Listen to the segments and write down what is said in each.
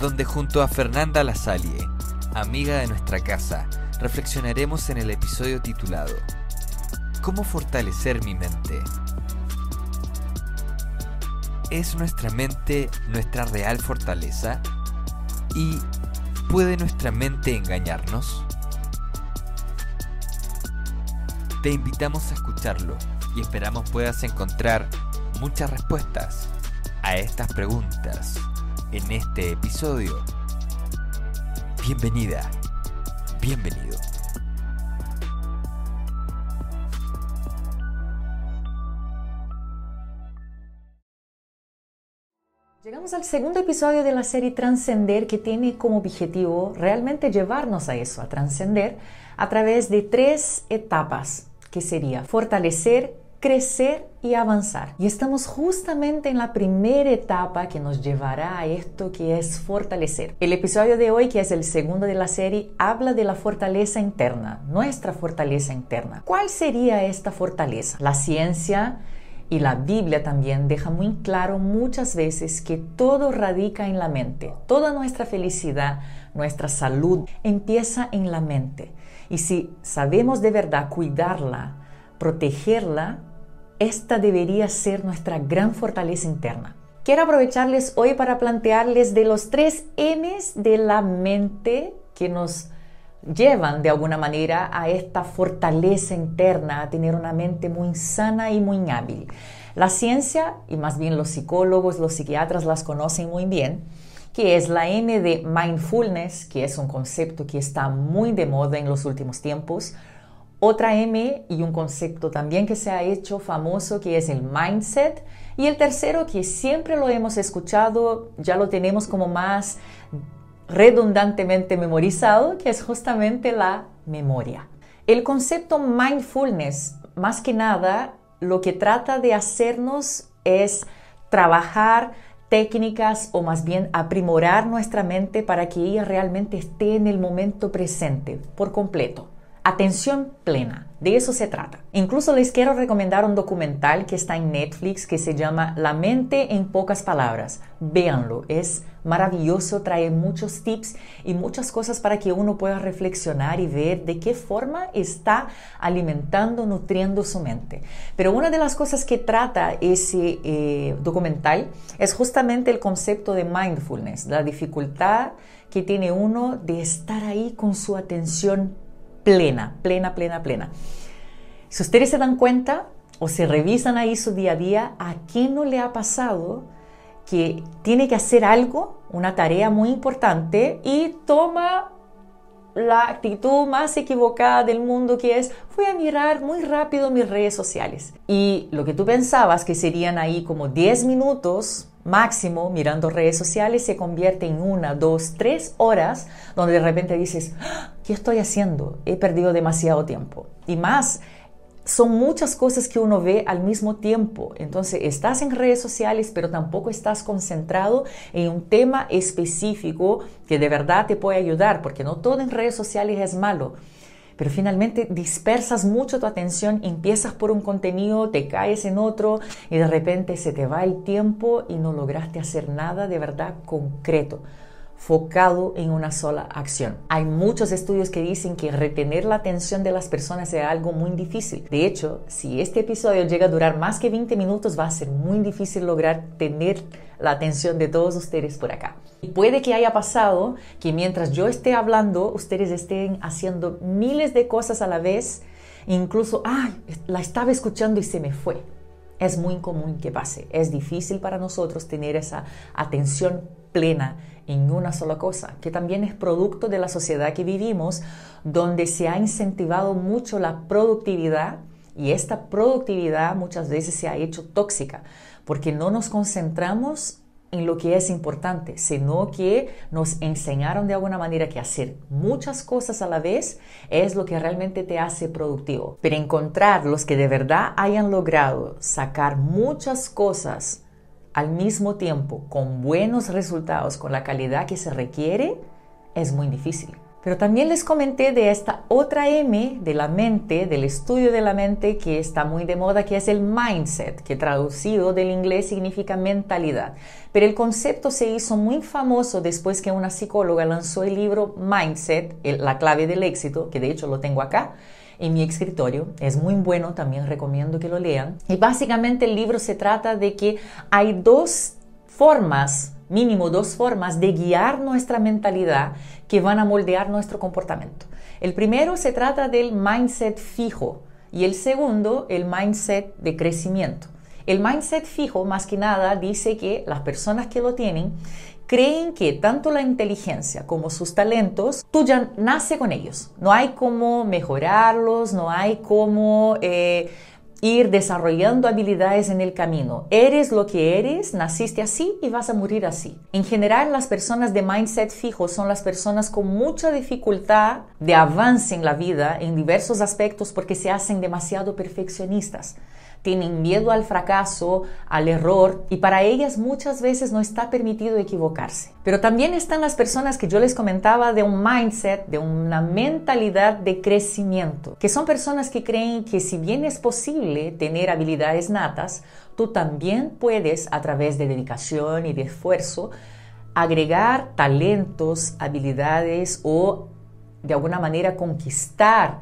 donde junto a Fernanda Lasalle, amiga de nuestra casa, reflexionaremos en el episodio titulado ¿Cómo fortalecer mi mente? ¿Es nuestra mente nuestra real fortaleza? ¿Y puede nuestra mente engañarnos? Te invitamos a escucharlo y esperamos puedas encontrar muchas respuestas a estas preguntas en este episodio. Bienvenida, bienvenido. Llegamos al segundo episodio de la serie Transcender que tiene como objetivo realmente llevarnos a eso, a trascender, a través de tres etapas, que sería fortalecer, crecer y avanzar. Y estamos justamente en la primera etapa que nos llevará a esto que es fortalecer. El episodio de hoy, que es el segundo de la serie, habla de la fortaleza interna, nuestra fortaleza interna. ¿Cuál sería esta fortaleza? La ciencia y la Biblia también deja muy claro muchas veces que todo radica en la mente. Toda nuestra felicidad, nuestra salud empieza en la mente. Y si sabemos de verdad cuidarla, protegerla, esta debería ser nuestra gran fortaleza interna. Quiero aprovecharles hoy para plantearles de los tres M's de la mente que nos llevan de alguna manera a esta fortaleza interna, a tener una mente muy sana y muy hábil. La ciencia, y más bien los psicólogos, los psiquiatras las conocen muy bien, que es la M de mindfulness, que es un concepto que está muy de moda en los últimos tiempos, otra M y un concepto también que se ha hecho famoso que es el mindset. Y el tercero que siempre lo hemos escuchado, ya lo tenemos como más redundantemente memorizado, que es justamente la memoria. El concepto mindfulness, más que nada, lo que trata de hacernos es trabajar técnicas o más bien aprimorar nuestra mente para que ella realmente esté en el momento presente por completo. Atención plena, de eso se trata. Incluso les quiero recomendar un documental que está en Netflix que se llama La mente en pocas palabras. Véanlo, es maravilloso, trae muchos tips y muchas cosas para que uno pueda reflexionar y ver de qué forma está alimentando, nutriendo su mente. Pero una de las cosas que trata ese eh, documental es justamente el concepto de mindfulness, la dificultad que tiene uno de estar ahí con su atención plena, plena, plena, plena. Si ustedes se dan cuenta o se revisan ahí su día a día, ¿a quién no le ha pasado que tiene que hacer algo, una tarea muy importante y toma la actitud más equivocada del mundo que es voy a mirar muy rápido mis redes sociales y lo que tú pensabas que serían ahí como 10 minutos máximo mirando redes sociales se convierte en una, dos, tres horas donde de repente dices, ah, ¿qué estoy haciendo? He perdido demasiado tiempo. Y más, son muchas cosas que uno ve al mismo tiempo. Entonces, estás en redes sociales, pero tampoco estás concentrado en un tema específico que de verdad te puede ayudar, porque no todo en redes sociales es malo pero finalmente dispersas mucho tu atención, empiezas por un contenido, te caes en otro y de repente se te va el tiempo y no lograste hacer nada de verdad concreto focado en una sola acción. Hay muchos estudios que dicen que retener la atención de las personas es algo muy difícil. De hecho, si este episodio llega a durar más que 20 minutos, va a ser muy difícil lograr tener la atención de todos ustedes por acá. Y puede que haya pasado que mientras yo esté hablando, ustedes estén haciendo miles de cosas a la vez, incluso, ay, la estaba escuchando y se me fue. Es muy común que pase. Es difícil para nosotros tener esa atención plena en una sola cosa, que también es producto de la sociedad que vivimos, donde se ha incentivado mucho la productividad y esta productividad muchas veces se ha hecho tóxica, porque no nos concentramos en lo que es importante, sino que nos enseñaron de alguna manera que hacer muchas cosas a la vez es lo que realmente te hace productivo. Pero encontrar los que de verdad hayan logrado sacar muchas cosas al mismo tiempo con buenos resultados, con la calidad que se requiere, es muy difícil. Pero también les comenté de esta otra M de la mente, del estudio de la mente que está muy de moda, que es el mindset, que traducido del inglés significa mentalidad. Pero el concepto se hizo muy famoso después que una psicóloga lanzó el libro Mindset, la clave del éxito, que de hecho lo tengo acá en mi escritorio. Es muy bueno, también recomiendo que lo lean. Y básicamente el libro se trata de que hay dos formas mínimo dos formas de guiar nuestra mentalidad que van a moldear nuestro comportamiento. El primero se trata del mindset fijo y el segundo el mindset de crecimiento. El mindset fijo más que nada dice que las personas que lo tienen creen que tanto la inteligencia como sus talentos, tú nace con ellos. No hay cómo mejorarlos, no hay cómo... Eh, ir desarrollando habilidades en el camino. Eres lo que eres, naciste así y vas a morir así. En general, las personas de mindset fijo son las personas con mucha dificultad de avance en la vida en diversos aspectos porque se hacen demasiado perfeccionistas tienen miedo al fracaso, al error y para ellas muchas veces no está permitido equivocarse. Pero también están las personas que yo les comentaba de un mindset, de una mentalidad de crecimiento, que son personas que creen que si bien es posible tener habilidades natas, tú también puedes a través de dedicación y de esfuerzo agregar talentos, habilidades o de alguna manera conquistar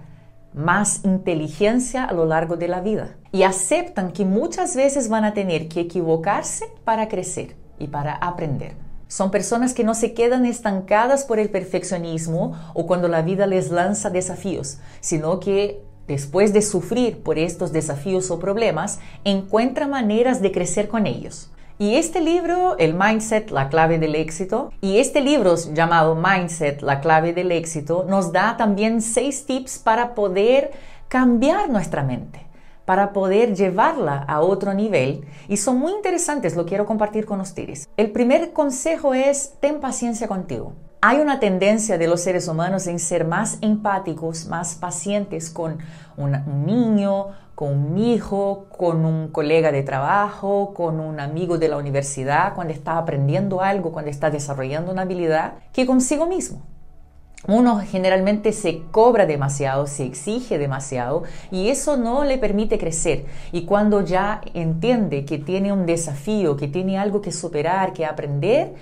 más inteligencia a lo largo de la vida y aceptan que muchas veces van a tener que equivocarse para crecer y para aprender. Son personas que no se quedan estancadas por el perfeccionismo o cuando la vida les lanza desafíos, sino que después de sufrir por estos desafíos o problemas, encuentran maneras de crecer con ellos. Y este libro, El Mindset, la clave del éxito, y este libro llamado Mindset, la clave del éxito, nos da también seis tips para poder cambiar nuestra mente, para poder llevarla a otro nivel. Y son muy interesantes, lo quiero compartir con ustedes. El primer consejo es, ten paciencia contigo. Hay una tendencia de los seres humanos en ser más empáticos, más pacientes con un niño, con un hijo, con un colega de trabajo, con un amigo de la universidad, cuando está aprendiendo algo, cuando está desarrollando una habilidad, que consigo mismo. Uno generalmente se cobra demasiado, se exige demasiado y eso no le permite crecer. Y cuando ya entiende que tiene un desafío, que tiene algo que superar, que aprender,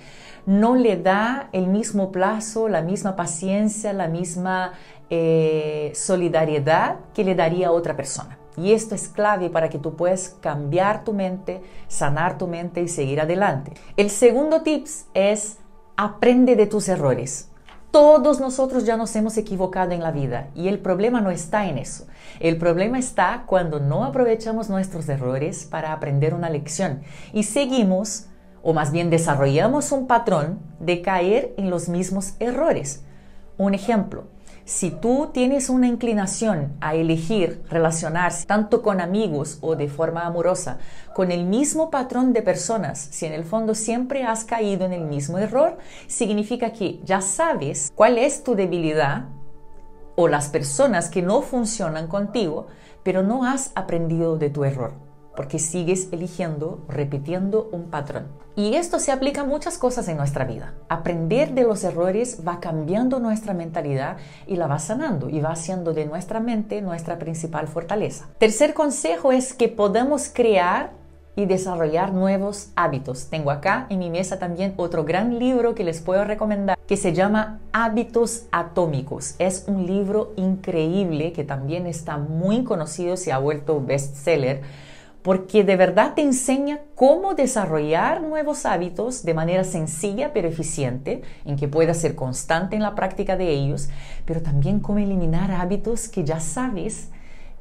no le da el mismo plazo, la misma paciencia, la misma eh, solidaridad que le daría a otra persona. Y esto es clave para que tú puedas cambiar tu mente, sanar tu mente y seguir adelante. El segundo tips es aprende de tus errores. Todos nosotros ya nos hemos equivocado en la vida y el problema no está en eso. El problema está cuando no aprovechamos nuestros errores para aprender una lección y seguimos o más bien desarrollamos un patrón de caer en los mismos errores. Un ejemplo, si tú tienes una inclinación a elegir relacionarse tanto con amigos o de forma amorosa con el mismo patrón de personas, si en el fondo siempre has caído en el mismo error, significa que ya sabes cuál es tu debilidad o las personas que no funcionan contigo, pero no has aprendido de tu error porque sigues eligiendo, repitiendo un patrón. Y esto se aplica a muchas cosas en nuestra vida. Aprender de los errores va cambiando nuestra mentalidad y la va sanando y va haciendo de nuestra mente nuestra principal fortaleza. Tercer consejo es que podamos crear y desarrollar nuevos hábitos. Tengo acá en mi mesa también otro gran libro que les puedo recomendar que se llama Hábitos Atómicos. Es un libro increíble que también está muy conocido, se ha vuelto bestseller porque de verdad te enseña cómo desarrollar nuevos hábitos de manera sencilla pero eficiente, en que puedas ser constante en la práctica de ellos, pero también cómo eliminar hábitos que ya sabes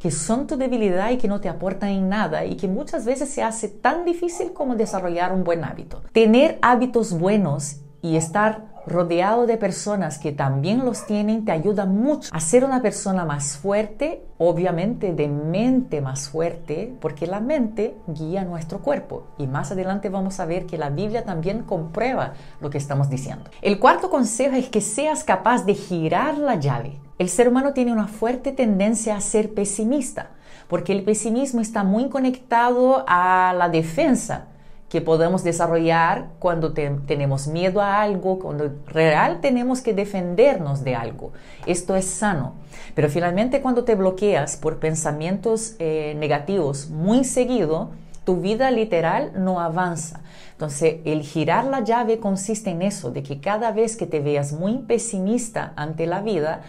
que son tu debilidad y que no te aportan en nada y que muchas veces se hace tan difícil como desarrollar un buen hábito. Tener hábitos buenos y estar rodeado de personas que también los tienen te ayuda mucho a ser una persona más fuerte, obviamente de mente más fuerte, porque la mente guía nuestro cuerpo. Y más adelante vamos a ver que la Biblia también comprueba lo que estamos diciendo. El cuarto consejo es que seas capaz de girar la llave. El ser humano tiene una fuerte tendencia a ser pesimista, porque el pesimismo está muy conectado a la defensa que podemos desarrollar cuando tenemos miedo a algo, cuando real tenemos que defendernos de algo. Esto es sano. Pero finalmente cuando te bloqueas por pensamientos eh, negativos muy seguido, tu vida literal no avanza. Entonces, el girar la llave consiste en eso, de que cada vez que te veas muy pesimista ante la vida,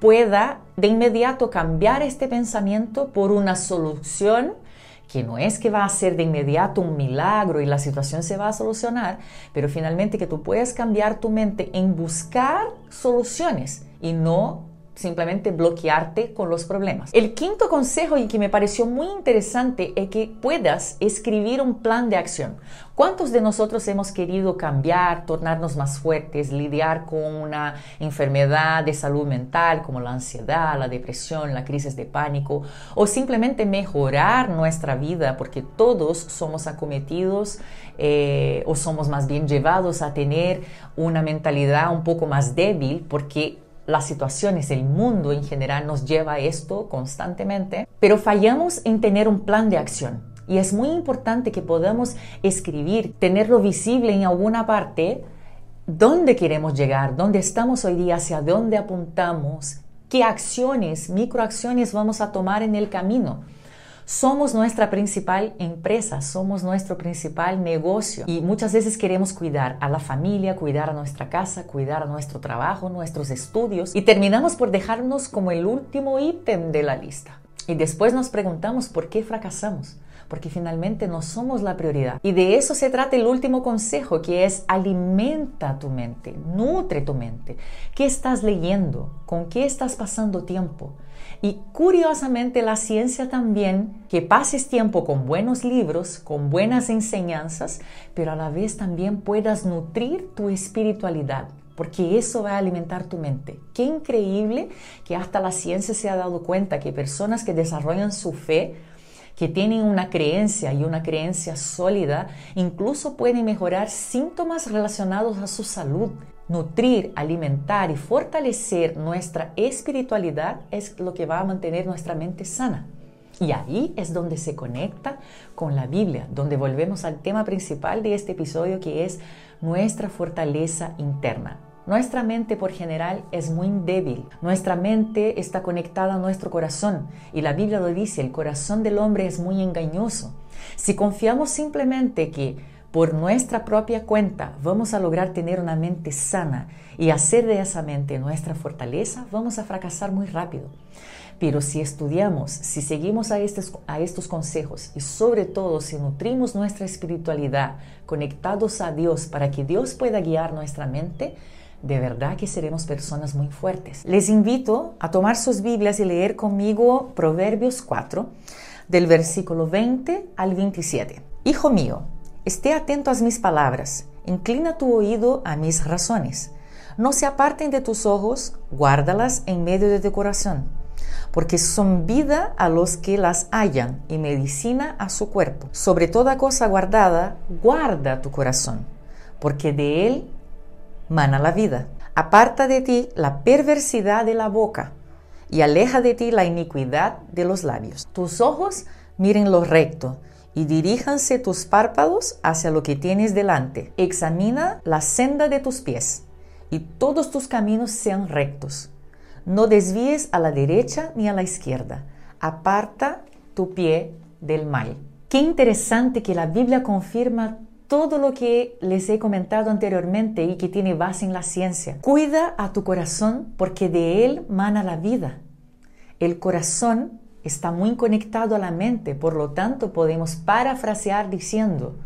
pueda de inmediato cambiar este pensamiento por una solución que no es que va a ser de inmediato un milagro y la situación se va a solucionar, pero finalmente que tú puedas cambiar tu mente en buscar soluciones y no simplemente bloquearte con los problemas. El quinto consejo y que me pareció muy interesante es que puedas escribir un plan de acción. ¿Cuántos de nosotros hemos querido cambiar, tornarnos más fuertes, lidiar con una enfermedad de salud mental como la ansiedad, la depresión, la crisis de pánico o simplemente mejorar nuestra vida porque todos somos acometidos eh, o somos más bien llevados a tener una mentalidad un poco más débil porque las situaciones, el mundo en general nos lleva a esto constantemente, pero fallamos en tener un plan de acción. Y es muy importante que podamos escribir, tenerlo visible en alguna parte, dónde queremos llegar, dónde estamos hoy día, hacia dónde apuntamos, qué acciones, microacciones vamos a tomar en el camino. Somos nuestra principal empresa, somos nuestro principal negocio y muchas veces queremos cuidar a la familia, cuidar a nuestra casa, cuidar a nuestro trabajo, nuestros estudios y terminamos por dejarnos como el último ítem de la lista. Y después nos preguntamos por qué fracasamos porque finalmente no somos la prioridad. Y de eso se trata el último consejo, que es alimenta tu mente, nutre tu mente. ¿Qué estás leyendo? ¿Con qué estás pasando tiempo? Y curiosamente la ciencia también, que pases tiempo con buenos libros, con buenas enseñanzas, pero a la vez también puedas nutrir tu espiritualidad, porque eso va a alimentar tu mente. Qué increíble que hasta la ciencia se ha dado cuenta que personas que desarrollan su fe, que tienen una creencia y una creencia sólida, incluso pueden mejorar síntomas relacionados a su salud. Nutrir, alimentar y fortalecer nuestra espiritualidad es lo que va a mantener nuestra mente sana. Y ahí es donde se conecta con la Biblia, donde volvemos al tema principal de este episodio que es nuestra fortaleza interna. Nuestra mente por general es muy débil. Nuestra mente está conectada a nuestro corazón y la Biblia lo dice, el corazón del hombre es muy engañoso. Si confiamos simplemente que por nuestra propia cuenta vamos a lograr tener una mente sana y hacer de esa mente nuestra fortaleza, vamos a fracasar muy rápido. Pero si estudiamos, si seguimos a estos, a estos consejos y sobre todo si nutrimos nuestra espiritualidad conectados a Dios para que Dios pueda guiar nuestra mente, de verdad que seremos personas muy fuertes. Les invito a tomar sus Biblias y leer conmigo Proverbios 4, del versículo 20 al 27. Hijo mío, Esté atento a mis palabras, inclina tu oído a mis razones. No se aparten de tus ojos, guárdalas en medio de tu corazón, porque son vida a los que las hallan y medicina a su cuerpo. Sobre toda cosa guardada, guarda tu corazón, porque de él mana la vida. Aparta de ti la perversidad de la boca y aleja de ti la iniquidad de los labios. Tus ojos miren lo recto y diríjanse tus párpados hacia lo que tienes delante. Examina la senda de tus pies y todos tus caminos sean rectos. No desvíes a la derecha ni a la izquierda. Aparta tu pie del mal. Qué interesante que la Biblia confirma todo lo que les he comentado anteriormente y que tiene base en la ciencia. Cuida a tu corazón porque de él mana la vida. El corazón está muy conectado a la mente, por lo tanto podemos parafrasear diciendo,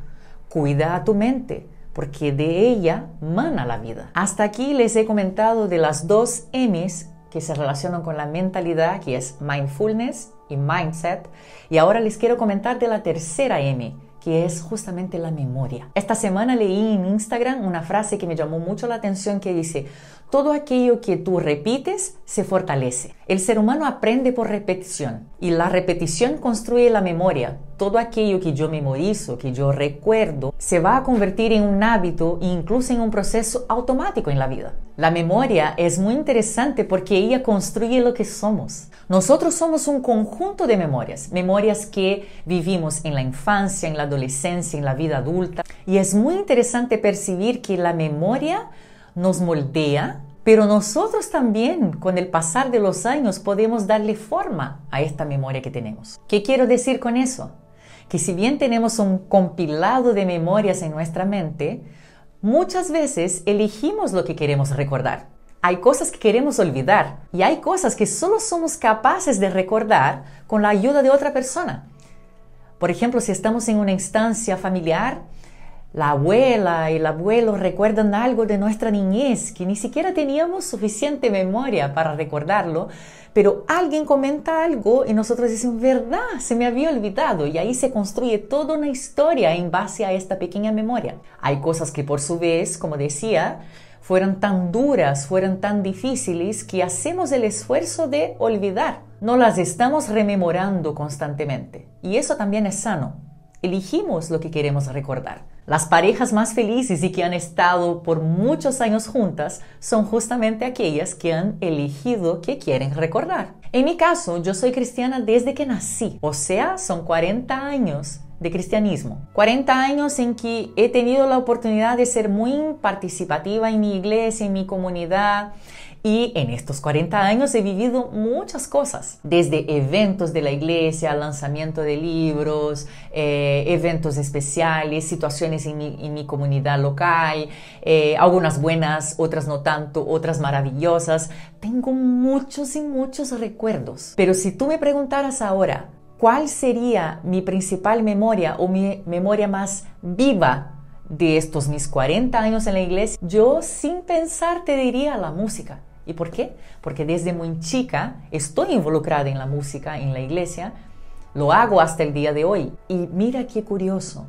cuida a tu mente, porque de ella mana la vida. Hasta aquí les he comentado de las dos M's que se relacionan con la mentalidad, que es mindfulness y mindset, y ahora les quiero comentar de la tercera M, que es justamente la memoria. Esta semana leí en Instagram una frase que me llamó mucho la atención que dice, todo aquello que tú repites se fortalece. El ser humano aprende por repetición y la repetición construye la memoria. Todo aquello que yo memorizo, que yo recuerdo, se va a convertir en un hábito e incluso en un proceso automático en la vida. La memoria es muy interesante porque ella construye lo que somos. Nosotros somos un conjunto de memorias, memorias que vivimos en la infancia, en la adolescencia, en la vida adulta. Y es muy interesante percibir que la memoria nos moldea, pero nosotros también con el pasar de los años podemos darle forma a esta memoria que tenemos. ¿Qué quiero decir con eso? Que si bien tenemos un compilado de memorias en nuestra mente, muchas veces elegimos lo que queremos recordar. Hay cosas que queremos olvidar y hay cosas que solo somos capaces de recordar con la ayuda de otra persona. Por ejemplo, si estamos en una instancia familiar, la abuela y el abuelo recuerdan algo de nuestra niñez que ni siquiera teníamos suficiente memoria para recordarlo, pero alguien comenta algo y nosotros decimos, verdad, se me había olvidado y ahí se construye toda una historia en base a esta pequeña memoria. Hay cosas que por su vez, como decía, fueron tan duras, fueron tan difíciles que hacemos el esfuerzo de olvidar. No las estamos rememorando constantemente y eso también es sano. Elegimos lo que queremos recordar. Las parejas más felices y que han estado por muchos años juntas son justamente aquellas que han elegido que quieren recordar. En mi caso, yo soy cristiana desde que nací, o sea, son 40 años de cristianismo. 40 años en que he tenido la oportunidad de ser muy participativa en mi iglesia, en mi comunidad, y en estos 40 años he vivido muchas cosas, desde eventos de la iglesia, lanzamiento de libros, eh, eventos especiales, situaciones en mi, comunidad local, eh, algunas buenas, otras no tanto, otras maravillosas. Tengo muchos y muchos recuerdos. Pero si tú me preguntaras ahora, ¿cuál sería mi principal memoria o mi memoria más viva de estos mis 40 años en la iglesia, yo sin pensar te diría la música. ¿Y por qué? Porque desde muy chica estoy involucrada en la música, en la iglesia, lo hago hasta el día de hoy. Y mira qué curioso,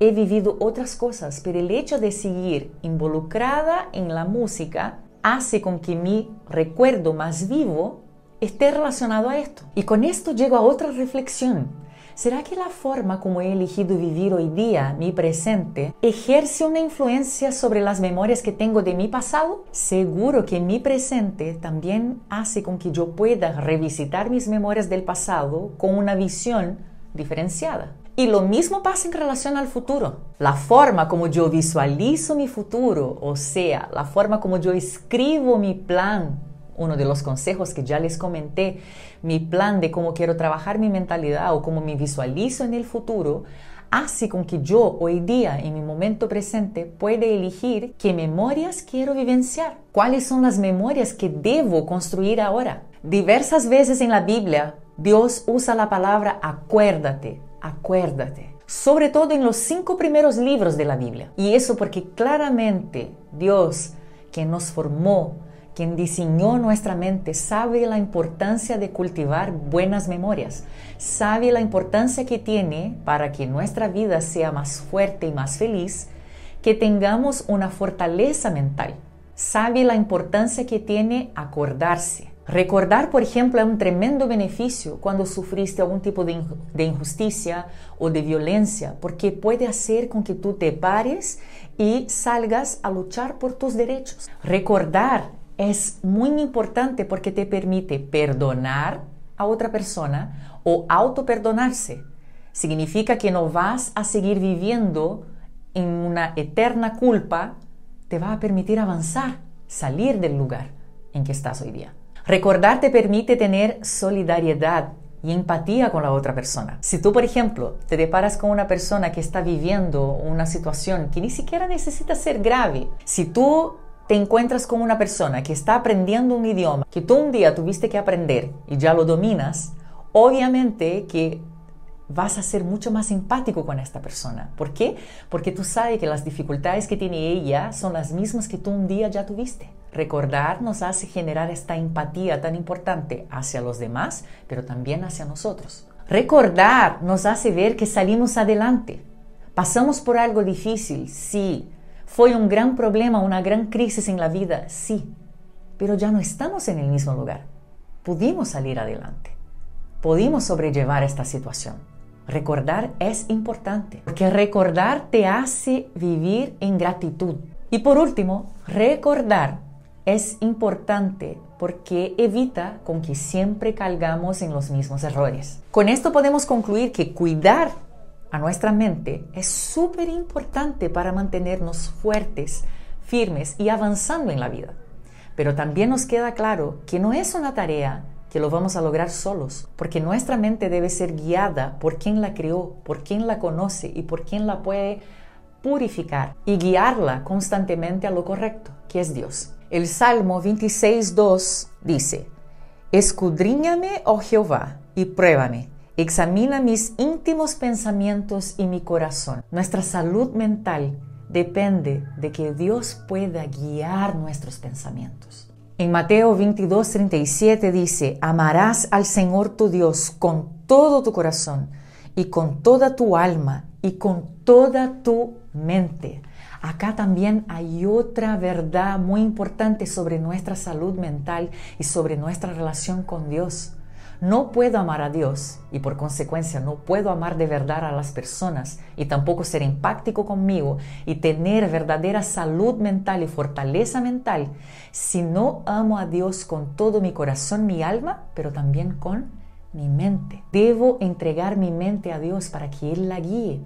he vivido otras cosas, pero el hecho de seguir involucrada en la música hace con que mi recuerdo más vivo esté relacionado a esto. Y con esto llego a otra reflexión. ¿Será que la forma como he elegido vivir hoy día, mi presente, ejerce una influencia sobre las memorias que tengo de mi pasado? Seguro que mi presente también hace con que yo pueda revisitar mis memorias del pasado con una visión diferenciada. Y lo mismo pasa en relación al futuro. La forma como yo visualizo mi futuro, o sea, la forma como yo escribo mi plan uno de los consejos que ya les comenté, mi plan de cómo quiero trabajar mi mentalidad o cómo me visualizo en el futuro, hace con que yo hoy día, en mi momento presente, pueda elegir qué memorias quiero vivenciar, cuáles son las memorias que debo construir ahora. Diversas veces en la Biblia, Dios usa la palabra acuérdate, acuérdate sobre todo en los cinco primeros libros de la Biblia. Y eso porque claramente Dios, que nos formó, quien diseñó nuestra mente sabe la importancia de cultivar buenas memorias, sabe la importancia que tiene para que nuestra vida sea más fuerte y más feliz, que tengamos una fortaleza mental, sabe la importancia que tiene acordarse. Recordar, por ejemplo, es un tremendo beneficio cuando sufriste algún tipo de, de injusticia o de violencia, porque puede hacer con que tú te pares y salgas a luchar por tus derechos. Recordar es muy importante porque te permite perdonar a otra persona o autoperdonarse. Significa que no vas a seguir viviendo en una eterna culpa, te va a permitir avanzar, salir del lugar en que estás hoy día. Recordar te permite tener solidaridad y empatía con la otra persona. Si tú, por ejemplo, te deparas con una persona que está viviendo una situación que ni siquiera necesita ser grave, si tú te encuentras con una persona que está aprendiendo un idioma que tú un día tuviste que aprender y ya lo dominas, obviamente que vas a ser mucho más empático con esta persona. ¿Por qué? Porque tú sabes que las dificultades que tiene ella son las mismas que tú un día ya tuviste. Recordar nos hace generar esta empatía tan importante hacia los demás, pero también hacia nosotros. Recordar nos hace ver que salimos adelante. Pasamos por algo difícil, sí. Fue un gran problema, una gran crisis en la vida, sí. Pero ya no estamos en el mismo lugar. Pudimos salir adelante. Pudimos sobrellevar esta situación. Recordar es importante, porque recordar te hace vivir en gratitud. Y por último, recordar es importante porque evita con que siempre caigamos en los mismos errores. Con esto podemos concluir que cuidar a nuestra mente es súper importante para mantenernos fuertes, firmes y avanzando en la vida. Pero también nos queda claro que no es una tarea que lo vamos a lograr solos, porque nuestra mente debe ser guiada por quien la creó, por quien la conoce y por quien la puede purificar y guiarla constantemente a lo correcto, que es Dios. El Salmo 26.2 dice, Escudriñame, oh Jehová, y pruébame, examina mis íntimos pensamientos y mi corazón. Nuestra salud mental depende de que Dios pueda guiar nuestros pensamientos. En Mateo 22, 37 dice, amarás al Señor tu Dios con todo tu corazón y con toda tu alma y con toda tu mente. Acá también hay otra verdad muy importante sobre nuestra salud mental y sobre nuestra relación con Dios. No puedo amar a Dios y por consecuencia no puedo amar de verdad a las personas y tampoco ser empático conmigo y tener verdadera salud mental y fortaleza mental si no amo a Dios con todo mi corazón, mi alma, pero también con mi mente. Debo entregar mi mente a Dios para que Él la guíe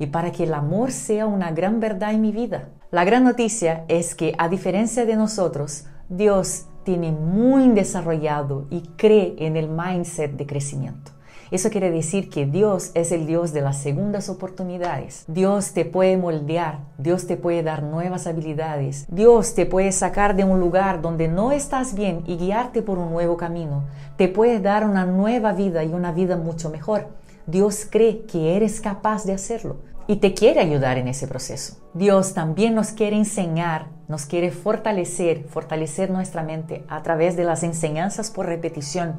y para que el amor sea una gran verdad en mi vida. La gran noticia es que a diferencia de nosotros, Dios tiene muy desarrollado y cree en el mindset de crecimiento. Eso quiere decir que Dios es el Dios de las segundas oportunidades. Dios te puede moldear, Dios te puede dar nuevas habilidades, Dios te puede sacar de un lugar donde no estás bien y guiarte por un nuevo camino. Te puede dar una nueva vida y una vida mucho mejor. Dios cree que eres capaz de hacerlo y te quiere ayudar en ese proceso. Dios también nos quiere enseñar, nos quiere fortalecer, fortalecer nuestra mente a través de las enseñanzas por repetición.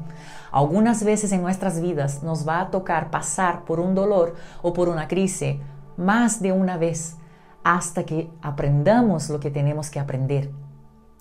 Algunas veces en nuestras vidas nos va a tocar pasar por un dolor o por una crisis más de una vez hasta que aprendamos lo que tenemos que aprender.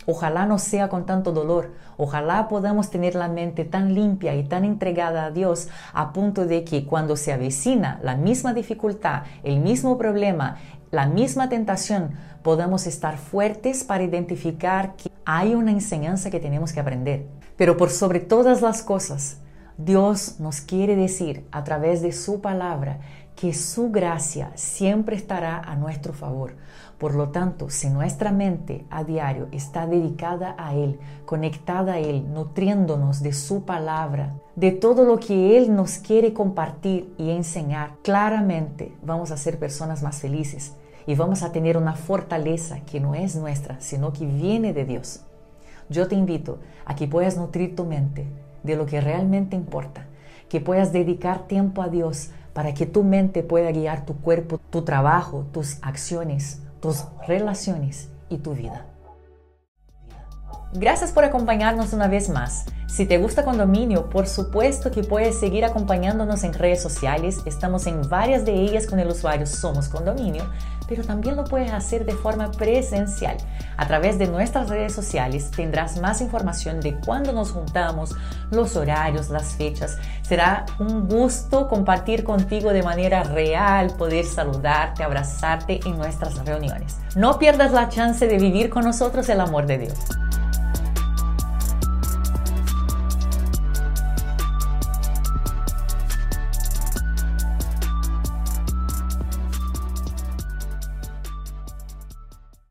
Ojalá no sea con tanto dolor, ojalá podamos tener la mente tan limpia y tan entregada a Dios a punto de que cuando se avecina la misma dificultad, el mismo problema, la misma tentación, podamos estar fuertes para identificar que hay una enseñanza que tenemos que aprender. Pero por sobre todas las cosas, Dios nos quiere decir a través de su palabra que su gracia siempre estará a nuestro favor. Por lo tanto, si nuestra mente a diario está dedicada a Él, conectada a Él, nutriéndonos de su palabra, de todo lo que Él nos quiere compartir y enseñar, claramente vamos a ser personas más felices y vamos a tener una fortaleza que no es nuestra, sino que viene de Dios. Yo te invito a que puedas nutrir tu mente de lo que realmente importa, que puedas dedicar tiempo a Dios para que tu mente pueda guiar tu cuerpo, tu trabajo, tus acciones, tus relaciones y tu vida. Gracias por acompañarnos una vez más. Si te gusta Condominio, por supuesto que puedes seguir acompañándonos en redes sociales. Estamos en varias de ellas con el usuario Somos Condominio, pero también lo puedes hacer de forma presencial. A través de nuestras redes sociales tendrás más información de cuándo nos juntamos, los horarios, las fechas. Será un gusto compartir contigo de manera real, poder saludarte, abrazarte en nuestras reuniones. No pierdas la chance de vivir con nosotros el amor de Dios.